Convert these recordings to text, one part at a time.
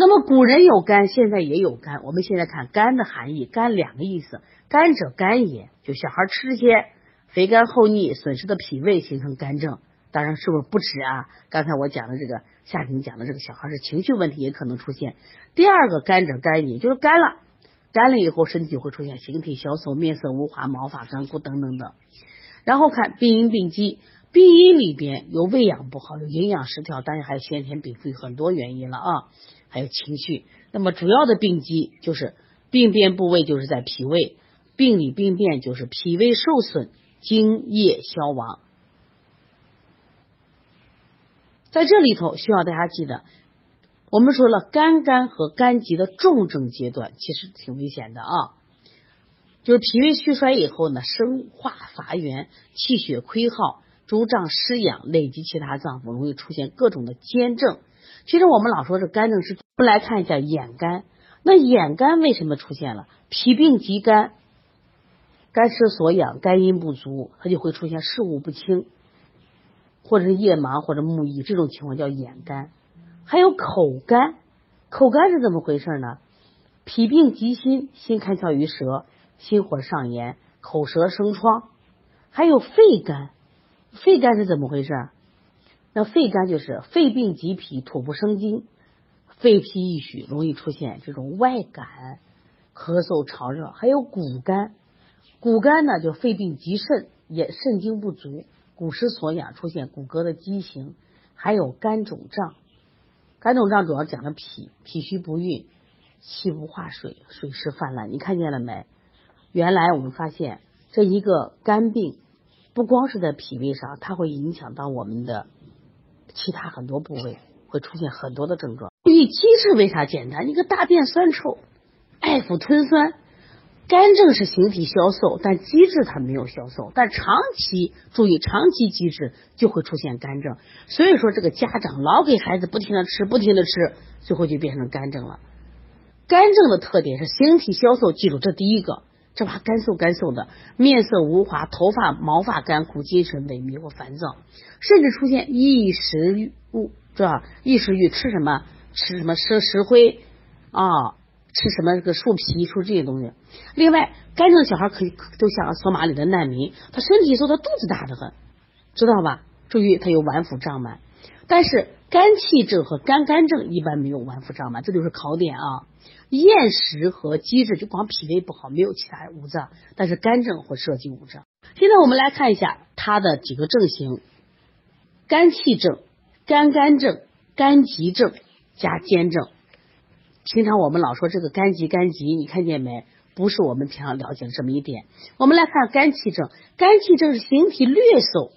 那么古人有肝，现在也有肝。我们现在看肝的含义，肝两个意思，肝者肝也，就小孩吃些肥甘厚腻，损失的脾胃，形成肝症。当然是不是不止啊？刚才我讲的这个，夏婷讲的这个小孩是情绪问题也可能出现。第二个肝者肝也，就是干了，干了以后身体会出现形体消瘦、面色无华、毛发干枯等等等。然后看病因病机，病因里边有喂养不好，有营养失调，当然还有先天禀赋很多原因了啊。还有情绪，那么主要的病机就是病变部位就是在脾胃，病理病变就是脾胃受损，津液消亡。在这里头需要大家记得，我们说了肝肝和肝疾的重症阶段其实挺危险的啊，就是脾胃虚衰以后呢，生化乏源，气血亏耗，诸脏失养，累及其他脏腑，容易出现各种的兼症。其实我们老说这肝症是，我们来看一下眼干。那眼干为什么出现了？脾病及肝，肝失所养，肝阴不足，它就会出现视物不清，或者是夜盲或者目翳，这种情况叫眼干。还有口干，口干是怎么回事呢？脾病及心，心开窍于舌，心火上炎，口舌生疮。还有肺干，肺干是怎么回事？那肺干就是肺病及脾，土不生金，肺脾易虚，容易出现这种外感、咳嗽、潮热。还有骨干，骨干呢就肺病及肾，也肾精不足，骨失所养，出现骨骼的畸形。还有肝肿胀，肝肿胀主要讲的脾，脾虚不运，气不化水，水湿泛滥。你看见了没？原来我们发现这一个肝病，不光是在脾胃上，它会影响到我们的。其他很多部位会出现很多的症状。注意机制为啥简单？你个大便酸臭，爱腹吞酸，肝症是形体消瘦，但机制它没有消瘦。但长期注意长期机制就会出现肝症。所以说这个家长老给孩子不停的吃，不停的吃，最后就变成肝症了。肝症的特点是形体消瘦，记住这第一个。这把干瘦干瘦的，面色无华，头发毛发干枯，精神萎靡或烦躁，甚至出现异食欲，是吧？异食欲吃什么？吃什么？吃石灰啊？吃什么？这个树皮，说这些东西。另外，肝症小孩可以都像索马里的难民，他身体瘦，他肚子大的很，知道吧？注意，他有脘腹胀满，但是肝气症和肝肝症一般没有脘腹胀满，这就是考点啊。厌食和积滞就光脾胃不好，没有其他五脏，但是肝症会涉及五脏。现在我们来看一下它的几个症型：肝气症、肝肝症、肝急症加兼症。平常我们老说这个肝急肝急，你看见没？不是我们平常了解的这么一点。我们来看肝气症，肝气症是形体略瘦，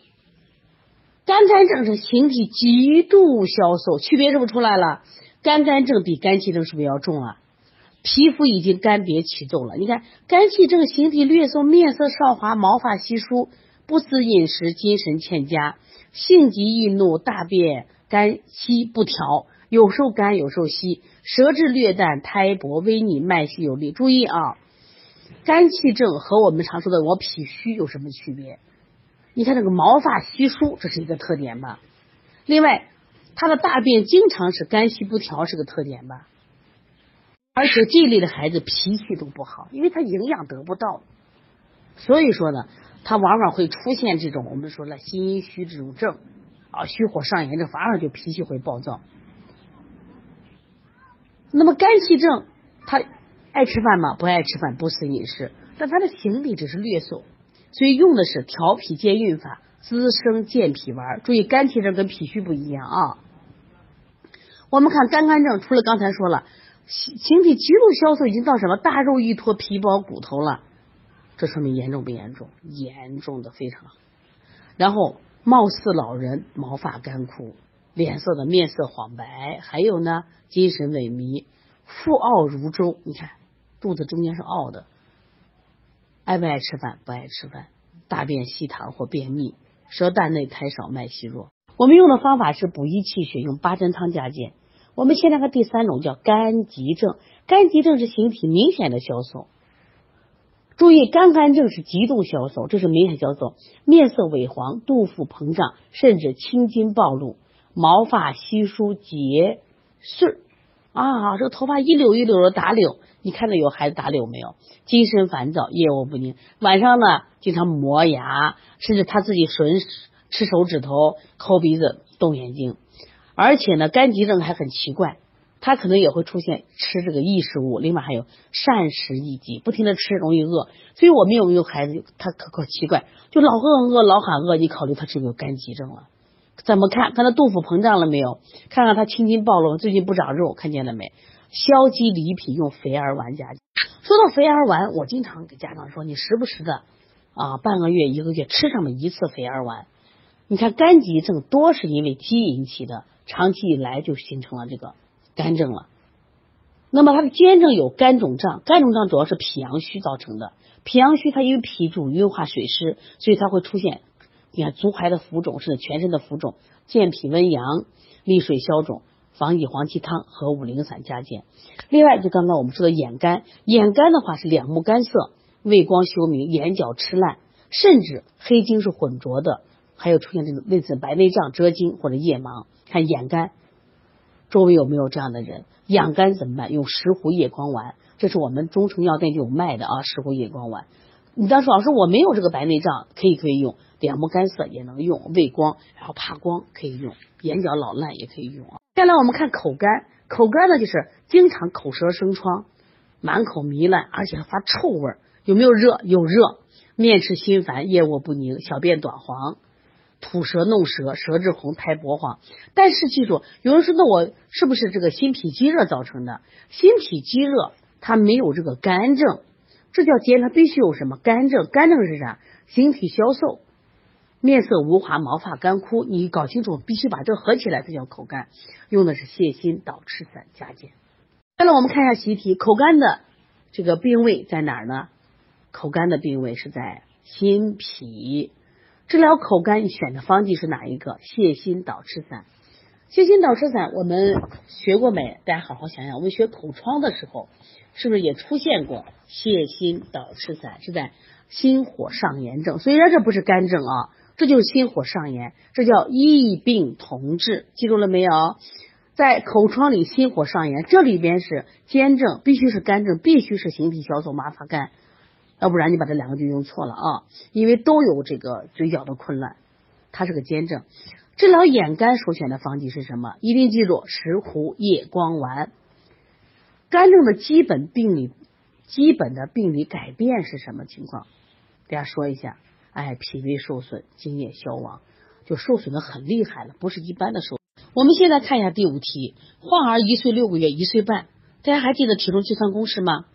肝肝症是形体极度消瘦，区别是不是出来了？肝肝症比肝气症是不是要重啊？皮肤已经干瘪起皱了，你看肝气症形体略瘦，面色少华，毛发稀疏，不思饮食，精神欠佳，性急易怒，大便干稀不调，有时候干有时候稀，舌质略淡，苔薄微腻，脉细有力。注意啊，肝气症和我们常说的我脾虚有什么区别？你看这个毛发稀疏，这是一个特点吧？另外，他的大便经常是干稀不调，是个特点吧？而且这类的孩子脾气都不好，因为他营养得不到，所以说呢，他往往会出现这种我们说了心阴虚这种症啊，虚火上炎症，反而就脾气会暴躁。那么肝气症，他爱吃饭吗？不爱吃饭，不思饮食，但他的形体只是略瘦，所以用的是调脾健运法，滋生健脾丸。注意肝气症跟脾虚不一样啊。我们看肝肝症，除了刚才说了。形形体极度消瘦，已经到什么大肉一坨，皮包骨头了，这说明严重不严重？严重的非常。然后貌似老人，毛发干枯，脸色的面色黄白，还有呢，精神萎靡，腹傲如粥。你看肚子中间是傲的，爱不爱吃饭？不爱吃饭，大便稀溏或便秘，舌淡内苔少，脉细弱。我们用的方法是补益气血，用八珍汤加减。我们现在看第三种叫肝急症，肝急症是形体明显的消瘦。注意，肝肝症是极度消瘦，这是明显消瘦，面色萎黄，肚腹膨胀，甚至青筋暴露，毛发稀疏结穗，啊，这个头发一绺一绺的打绺，你看到有孩子打绺没有？精神烦躁，夜卧不宁，晚上呢经常磨牙，甚至他自己吮吃手指头、抠鼻子、动眼睛，而且呢，肝急症还很奇怪，他可能也会出现吃这个异食物，另外还有膳食易饥，不停的吃容易饿。所以我们有没有孩子，他可可奇怪，就老饿饿老喊饿，你考虑他是不是有肝急症了？怎么看？看他肚腹膨胀了没有？看看他青筋暴露，最近不长肉，看见了没？消积离脾用肥儿丸加。说到肥儿丸，我经常给家长说，你时不时的啊，半个月、一个月吃上么一次肥儿丸。你看肝急症多是因为积引起的，长期以来就形成了这个肝症了。那么它的肩症有肝肿胀，肝肿胀主要是脾阳虚造成的。脾阳虚，它因为脾主运化水湿，所以它会出现。你看足踝的浮肿是全身的浮肿，健脾温阳、利水消肿、防己黄芪汤和五苓散加减。另外，就刚刚我们说的眼干，眼干的话是两目干涩、畏光休明、眼角赤烂，甚至黑精是混浊的，还有出现这种类似白内障、遮睛或者夜盲。看眼干，周围有没有这样的人？眼干怎么办？用石斛叶光丸，这是我们中成药店就有卖的啊，石斛叶光丸。你当时老师我没有这个白内障，可以可以用。两目干涩也能用，畏光然后怕光可以用，眼角老烂也可以用啊。再来我们看口干，口干呢就是经常口舌生疮，满口糜烂，而且还发臭味儿，有没有热？有热，面赤心烦，夜卧不宁，小便短黄，吐舌弄舌，舌质红，苔薄黄。但是记住，有人说那我是不是这个心脾积热造成的？心脾积热它没有这个干症，这叫结，它必须有什么干症？干症是啥？形体消瘦。面色无华，毛发干枯，你搞清楚，必须把这合起来，这叫口干。用的是泻心导赤散加减。再来，我们看一下习题，口干的这个病位在哪儿呢？口干的病位是在心脾。治疗口干选的方剂是哪一个？泻心导赤散。泻心导赤散我们学过没？大家好好想想，我们学口疮的时候是不是也出现过泻心导赤散？是在心火上炎症，虽然这不是干症啊。这就是心火上炎，这叫异病同治，记住了没有？在口疮里心火上炎，这里边是兼症，必须是干症，必须是形体消瘦麻发干，要不然你把这两个就用错了啊！因为都有这个嘴角的困难，它是个兼症。治疗眼干首选的方剂是什么？一定记住石斛夜光丸。干症的基本病理、基本的病理改变是什么情况？大家说一下。哎，脾胃受损，津液消亡，就受损的很厉害了，不是一般的受。我们现在看一下第五题，患儿一岁六个月、一岁半，大家还记得体重计算公式吗？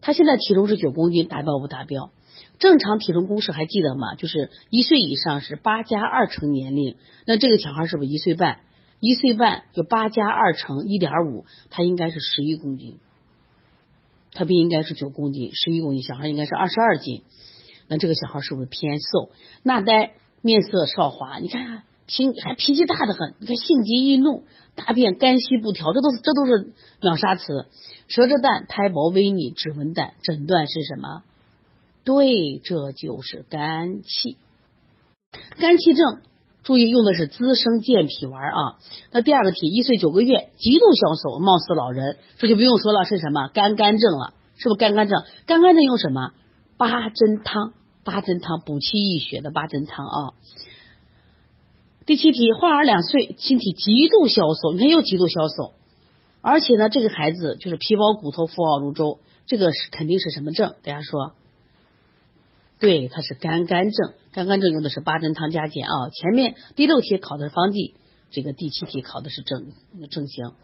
他现在体重是九公斤，达标不达标？正常体重公式还记得吗？就是一岁以上是八加二乘年龄，那这个小孩是不是一岁半？一岁半就八加二乘一点五，他应该是十一公斤，他不应该是九公斤，十一公斤，小孩应该是二十二斤。那这个小孩是不是偏瘦？纳呆，面色少华，你看脾还脾气大的很，你看性急易怒，大便干稀不调，这都是这都是秒杀词。舌质淡，苔薄微腻，指纹淡，诊断是什么？对，这就是肝气。肝气症，注意用的是滋生健脾丸啊。那第二个题，一岁九个月，极度消瘦，貌似老人，这就不用说了，是什么？肝肝症了，是不是肝肝症？肝肝症用什么？八珍汤。八珍汤补气益血的八珍汤啊。第七题，患儿两岁，身体极度消瘦，你看又极度消瘦，而且呢，这个孩子就是皮包骨头，腹傲如舟，这个是肯定是什么症？大家说，对，它是肝肝症，肝肝症用的是八珍汤加减啊。前面第六题考的是方剂，这个第七题考的是症症型。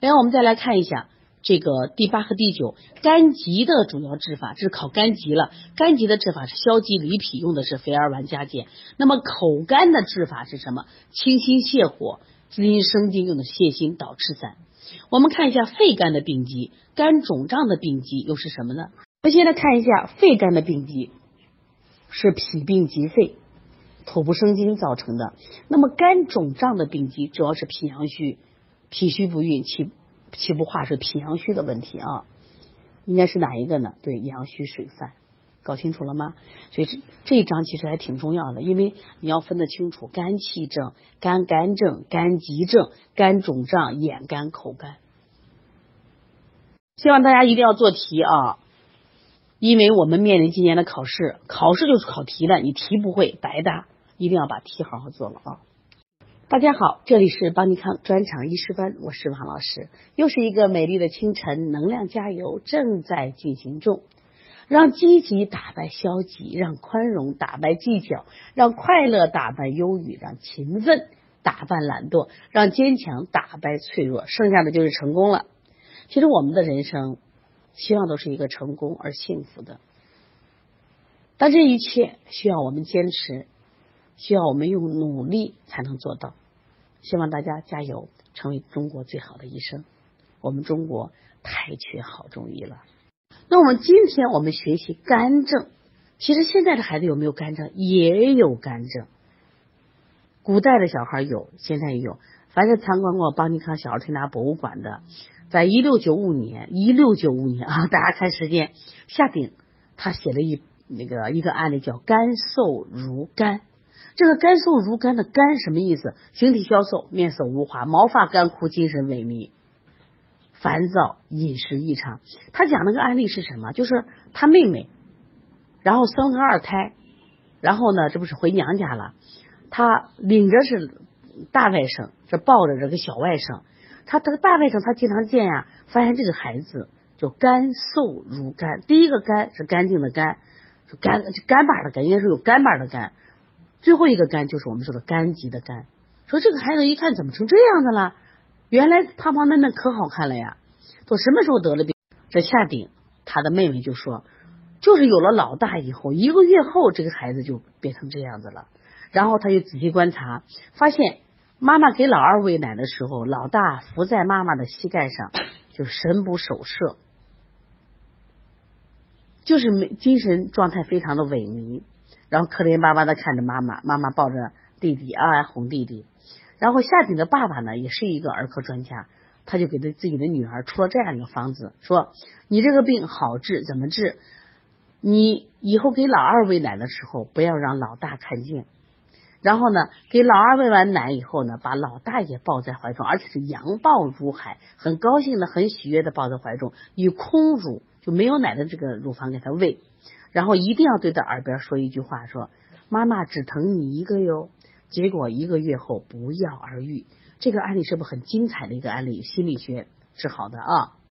然后，我们再来看一下。这个第八和第九，肝疾的主要治法，这是考肝疾了。肝疾的治法是消积离脾，用的是肥儿丸加减。那么口干的治法是什么？清心泻火，滋阴生津，用的泻心导赤散。我们看一下肺肝的病机，肝肿胀的病机又是什么呢？我们先来看一下肺肝的病机，是脾病及肺，土不生金造成的。那么肝肿胀的病机主要是脾阳虚，脾虚不运，气。气不化是脾阳虚的问题啊，应该是哪一个呢？对，阳虚水泛，搞清楚了吗？所以这这一章其实还挺重要的，因为你要分得清楚肝气症、肝肝症、肝急症、肝肿胀、眼干、口干。希望大家一定要做题啊，因为我们面临今年的考试，考试就是考题的，你题不会白搭，一定要把题好好做了啊。大家好，这里是邦尼康专场医师班，我是王老师。又是一个美丽的清晨，能量加油正在进行中。让积极打败消极，让宽容打败计较，让快乐打败忧郁，让勤奋打败懒惰，让坚强打败脆弱，剩下的就是成功了。其实我们的人生，希望都是一个成功而幸福的。但这一切需要我们坚持，需要我们用努力才能做到。希望大家加油，成为中国最好的医生。我们中国太缺好中医了。那我们今天我们学习肝症，其实现在的孩子有没有肝症？也有肝症。古代的小孩有，现在也有。凡是参观过邦尼康小儿推拿博物馆的，在一六九五年，一六九五年啊，大家看时间，夏鼎他写了一那个一个案例叫肝瘦如干。这个肝瘦如干的肝什么意思？形体消瘦，面色无华，毛发干枯，精神萎靡。烦躁、饮食异常，他讲那个案例是什么？就是他妹妹，然后生了二胎，然后呢，这不是回娘家了？他领着是大外甥，这抱着这个小外甥。他这个大外甥他经常见呀，发现这个孩子就干瘦如干。第一个干是干净的干，干干巴的干，应该是有干巴的干。最后一个肝就是我们说的肝疾的肝。说这个孩子一看怎么成这样的了？原来胖胖嫩嫩可好看了呀！都什么时候得了病？这夏鼎他的妹妹就说，就是有了老大以后，一个月后这个孩子就变成这样子了。然后他就仔细观察，发现妈妈给老二喂奶的时候，老大伏在妈妈的膝盖上，就神不守舍，就是没精神状态非常的萎靡，然后可怜巴巴的看着妈妈，妈妈抱着弟弟啊哄弟弟。然后夏鼎的爸爸呢，也是一个儿科专家，他就给他自己的女儿出了这样一个方子，说你这个病好治，怎么治？你以后给老二喂奶的时候，不要让老大看见。然后呢，给老二喂完奶以后呢，把老大也抱在怀中，而且是阳抱如海，很高兴的、很喜悦的抱在怀中，以空乳就没有奶的这个乳房给他喂。然后一定要对他耳边说一句话，说妈妈只疼你一个哟。结果一个月后不药而愈，这个案例是不是很精彩的一个案例？心理学治好的啊。